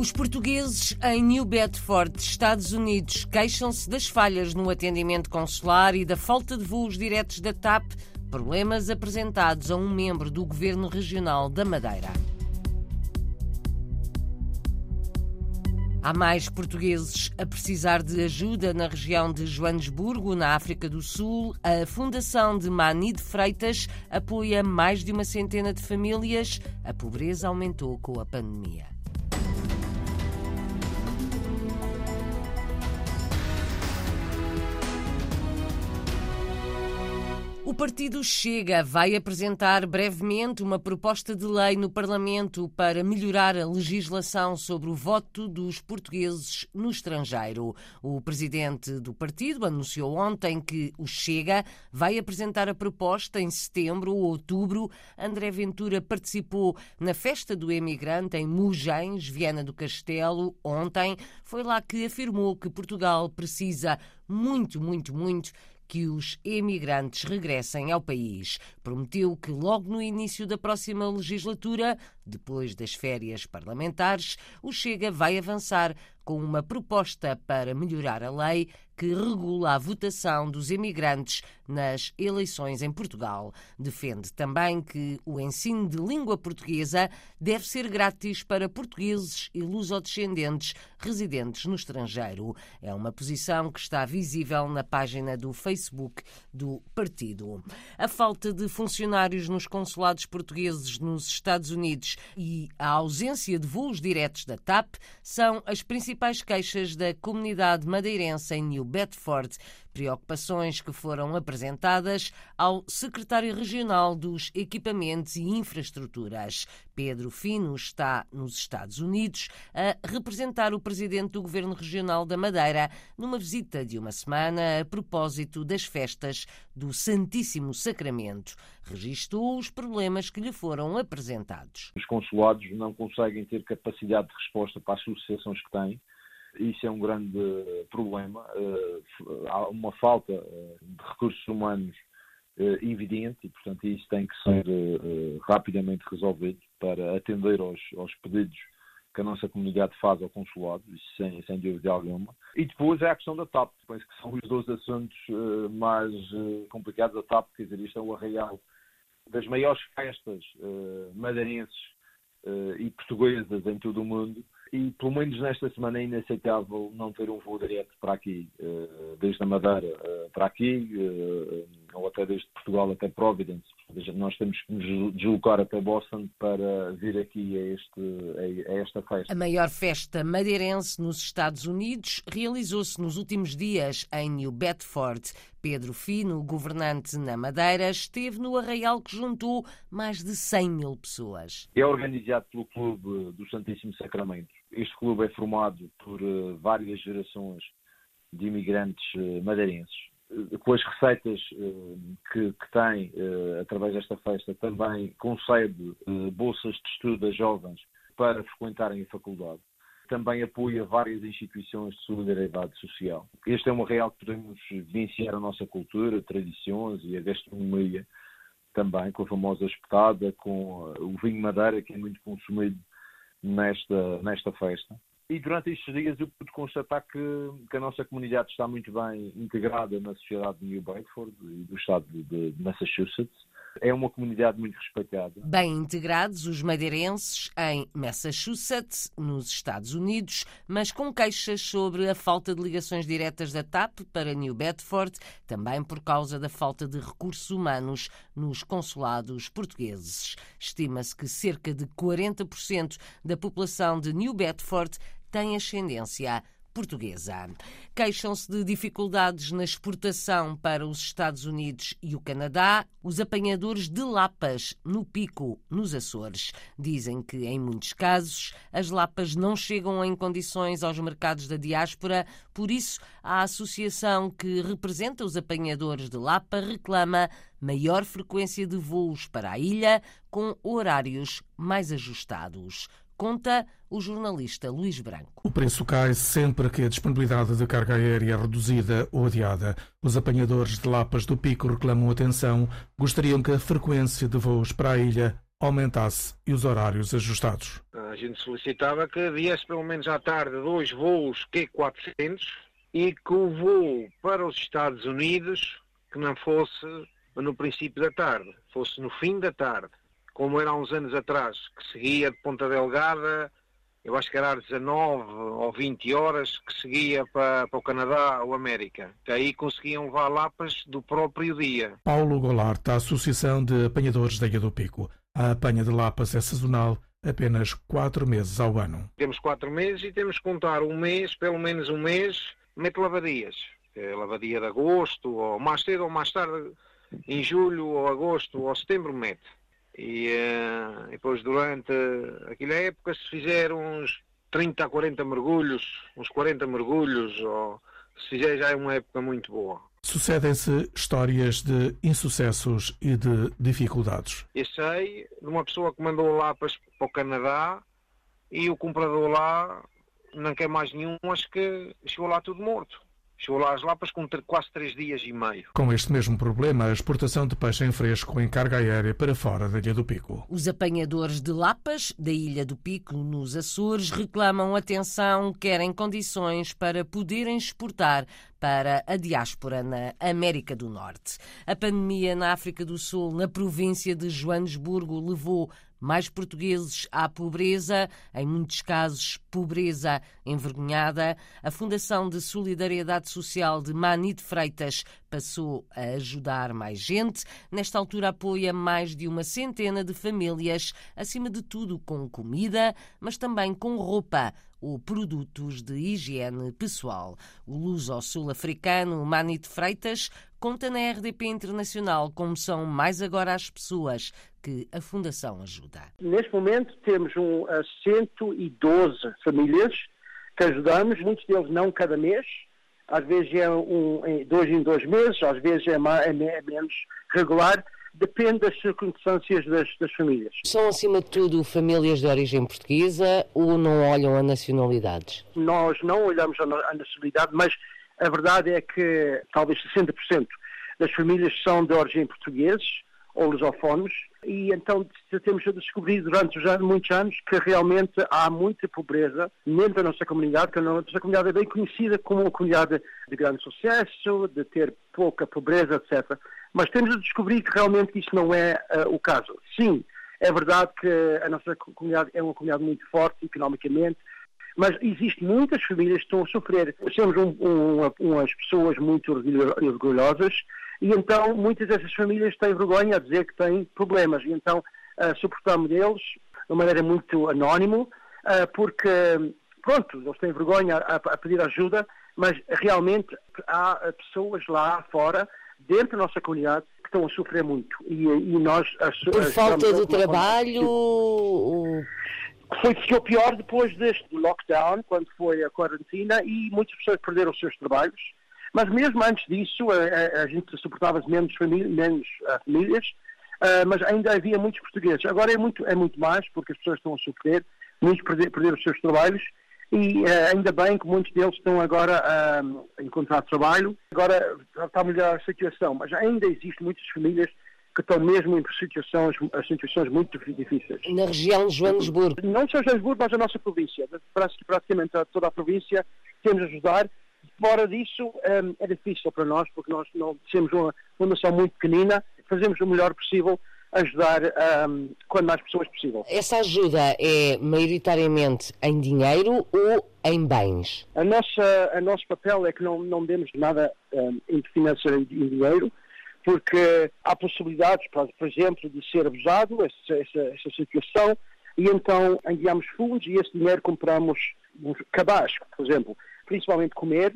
Os portugueses em New Bedford, Estados Unidos, queixam-se das falhas no atendimento consular e da falta de voos diretos da TAP, problemas apresentados a um membro do governo regional da Madeira. Há mais portugueses a precisar de ajuda na região de Joanesburgo, na África do Sul. A Fundação de Mani de Freitas apoia mais de uma centena de famílias. A pobreza aumentou com a pandemia. O partido Chega vai apresentar brevemente uma proposta de lei no Parlamento para melhorar a legislação sobre o voto dos portugueses no estrangeiro. O presidente do partido anunciou ontem que o Chega vai apresentar a proposta em setembro ou outubro. André Ventura participou na festa do emigrante em Mugens, Viana do Castelo, ontem. Foi lá que afirmou que Portugal precisa muito, muito, muito que os emigrantes regressem ao país. Prometeu que logo no início da próxima legislatura, depois das férias parlamentares, o Chega vai avançar com uma proposta para melhorar a lei que regula a votação dos emigrantes nas eleições em Portugal. Defende também que o ensino de língua portuguesa deve ser grátis para portugueses e lusodescendentes residentes no estrangeiro. É uma posição que está visível na página do Facebook do partido. A falta de funcionários nos consulados portugueses nos Estados Unidos e a ausência de voos diretos da TAP são as principais queixas da comunidade madeirense em New Bedford, preocupações que foram apresentadas ao secretário regional dos Equipamentos e Infraestruturas. Pedro Fino está nos Estados Unidos a representar o presidente do governo regional da Madeira numa visita de uma semana a propósito das festas do Santíssimo Sacramento. Registou os problemas que lhe foram apresentados. Os consulados não conseguem ter capacidade de resposta para as sucessões que têm isso é um grande problema. Eh, há uma falta eh, de recursos humanos eh, evidente e, portanto, isso tem que ser rapidamente resolvido para atender aos, aos pedidos que a nossa comunidade faz ao consulado, sem, sem dúvida alguma. E depois é a questão da TAP, penso que são os dois assuntos mais complicados. A TAP, quer dizer, isto é o arraial das maiores festas madeirenses e portuguesas em todo o mundo e pelo menos nesta semana é inaceitável não ter um voo direto para aqui, eh, desde a Madeira eh, para aqui, eh, ou até desde Portugal até Providence. Nós temos que nos deslocar até Boston para vir aqui a, este, a esta festa. A maior festa madeirense nos Estados Unidos realizou-se nos últimos dias em New Bedford. Pedro Fino, governante na Madeira, esteve no arraial que juntou mais de 100 mil pessoas. É organizado pelo Clube do Santíssimo Sacramento. Este clube é formado por uh, várias gerações de imigrantes uh, madeirenses. Uh, com as receitas que, que tem através desta festa, também concede bolsas de estudo a jovens para frequentarem a faculdade também apoia várias instituições de solidariedade social. Este é um real que podemos vivenciar a nossa cultura, tradições e a gastronomia também, com a famosa espetada, com o vinho madeira, que é muito consumido nesta, nesta festa. E durante estes dias eu pude constatar que, que, a nossa comunidade está muito bem integrada na sociedade de New Bedford e do estado de, de Massachusetts é uma comunidade muito respeitada. Bem integrados os madeirenses em Massachusetts, nos Estados Unidos, mas com queixas sobre a falta de ligações diretas da TAP para New Bedford, também por causa da falta de recursos humanos nos consulados portugueses. Estima-se que cerca de 40% da população de New Bedford tem ascendência portuguesa. Queixam-se de dificuldades na exportação para os Estados Unidos e o Canadá os apanhadores de lapas no Pico, nos Açores. Dizem que, em muitos casos, as lapas não chegam em condições aos mercados da diáspora, por isso a associação que representa os apanhadores de lapa reclama maior frequência de voos para a ilha com horários mais ajustados conta o jornalista Luís Branco. O preço cai sempre que a disponibilidade de carga aérea é reduzida ou adiada. Os apanhadores de lapas do Pico reclamam atenção, gostariam que a frequência de voos para a ilha aumentasse e os horários ajustados. A gente solicitava que viesse pelo menos à tarde dois voos Q400 e que o voo para os Estados Unidos que não fosse no princípio da tarde, fosse no fim da tarde, como era há uns anos atrás, que seguia de Ponta Delgada, eu acho que era às 19 ou 20 horas, que seguia para, para o Canadá ou América, que aí conseguiam levar lapas do próprio dia. Paulo Goulart, da Associação de Apanhadores da Ilha do Pico. A apanha de lapas é sazonal, apenas quatro meses ao ano. Temos quatro meses e temos que contar um mês, pelo menos um mês, mete lavadias. É lavadia de agosto, ou mais cedo ou mais tarde, em julho ou agosto ou setembro mete. E uh, depois durante aquela época se fizer uns 30 a 40 mergulhos, uns 40 mergulhos, ou se fizer já é uma época muito boa. Sucedem-se histórias de insucessos e de dificuldades. Eu sei de uma pessoa que mandou lá para o Canadá e o comprador lá não quer mais nenhum, acho que chegou lá tudo morto. Chegou lá às Lapas com quase três dias e meio. Com este mesmo problema, a exportação de peixe em fresco em carga aérea para fora da Ilha do Pico. Os apanhadores de Lapas, da Ilha do Pico, nos Açores, reclamam atenção, querem condições para poderem exportar para a diáspora na América do Norte. A pandemia na África do Sul, na província de Joanesburgo, levou mais portugueses à pobreza, em muitos casos, pobreza envergonhada. A Fundação de Solidariedade Social de Manite Freitas passou a ajudar mais gente. Nesta altura, apoia mais de uma centena de famílias, acima de tudo com comida, mas também com roupa ou produtos de higiene pessoal. O luso-sul-africano Manit Freitas conta na RDP Internacional como são mais agora as pessoas que a Fundação ajuda. Neste momento temos um, 112 famílias que ajudamos, muitos deles não cada mês, às vezes é um, dois em dois meses, às vezes é, mais, é menos regular, depende das circunstâncias das, das, famílias. São, acima de tudo, famílias de origem portuguesa ou não olham a nacionalidades? Nós não olhamos a, a nacionalidade, mas a verdade é que talvez 60% das famílias são de origem portugueses ou lusófonos, e então temos descobrido durante os anos, muitos anos que realmente há muita pobreza dentro da nossa comunidade, que a nossa comunidade é bem conhecida como uma comunidade de grande sucesso, de ter pouca pobreza, etc. Mas temos de descobrir que realmente isso não é uh, o caso. Sim, é verdade que a nossa comunidade é uma comunidade muito forte economicamente, mas existem muitas famílias que estão a sofrer. Temos um, um, umas pessoas muito orgulhosas e então muitas dessas famílias têm vergonha a dizer que têm problemas. E então uh, suportamos eles de uma maneira muito anónima, uh, porque, pronto, eles têm vergonha a, a, pedir ajuda, mas realmente há pessoas lá fora, dentro da nossa comunidade, que estão a sofrer muito. E, e nós... As, Por as, falta de trabalho... Foi, ficou pior depois deste lockdown, quando foi a quarentena, e muitas pessoas perderam os seus trabalhos mas mesmo antes disso, a, a, a gente suportava menos, menos uh, famílias, uh, mas ainda havia muitos portugueses. Agora é muito, é muito mais, porque as pessoas estão a sofrer, muitos perder, perderam os seus trabalhos, e uh, ainda bem que muitos deles estão agora a encontrar trabalho. Agora está a melhorar a situação, mas ainda existem muitas famílias que estão mesmo em situações, situações muito difíceis. Na região de Joanesburgo? Não só Joanesburgo, mas a nossa província. Praticamente toda a província temos a ajudar Fora disso, um, é difícil para nós, porque nós não temos uma fundação muito pequenina, fazemos o melhor possível ajudar um, quanto mais pessoas possível. Essa ajuda é maioritariamente em dinheiro ou em bens? A nossa, a nosso papel é que não, não demos nada um, em financeiro em dinheiro, porque há possibilidades, por exemplo, de ser abusado, essa, essa, essa situação, e então enviamos fundos e esse dinheiro compramos um cabaz, por exemplo, principalmente comer,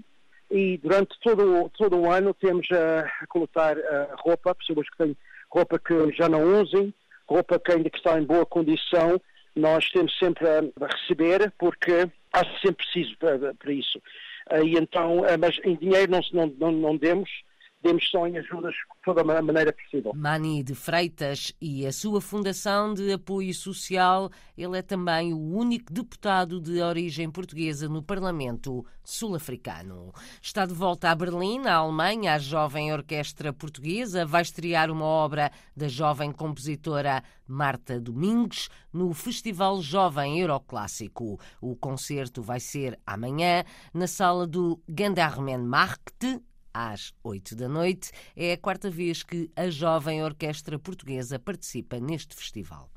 e durante todo, todo o ano temos a, a coletar a roupa, pessoas que têm roupa que já não usem, roupa que ainda está em boa condição, nós temos sempre a, a receber porque há sempre preciso para, para isso. E então, mas em dinheiro não, não, não, não demos, demos só em ajudas de toda a maneira possível. Mani de Freitas e a sua Fundação de Apoio Social, ele é também o único deputado de origem portuguesa no Parlamento sul-africano. Está de volta a Berlim, na Alemanha, a jovem orquestra portuguesa vai estrear uma obra da jovem compositora Marta Domingos no Festival Jovem Euroclássico. O concerto vai ser amanhã na sala do Gendarmenmarkt, às 8 da noite. É a quarta vez que a jovem orquestra portuguesa participa neste festival.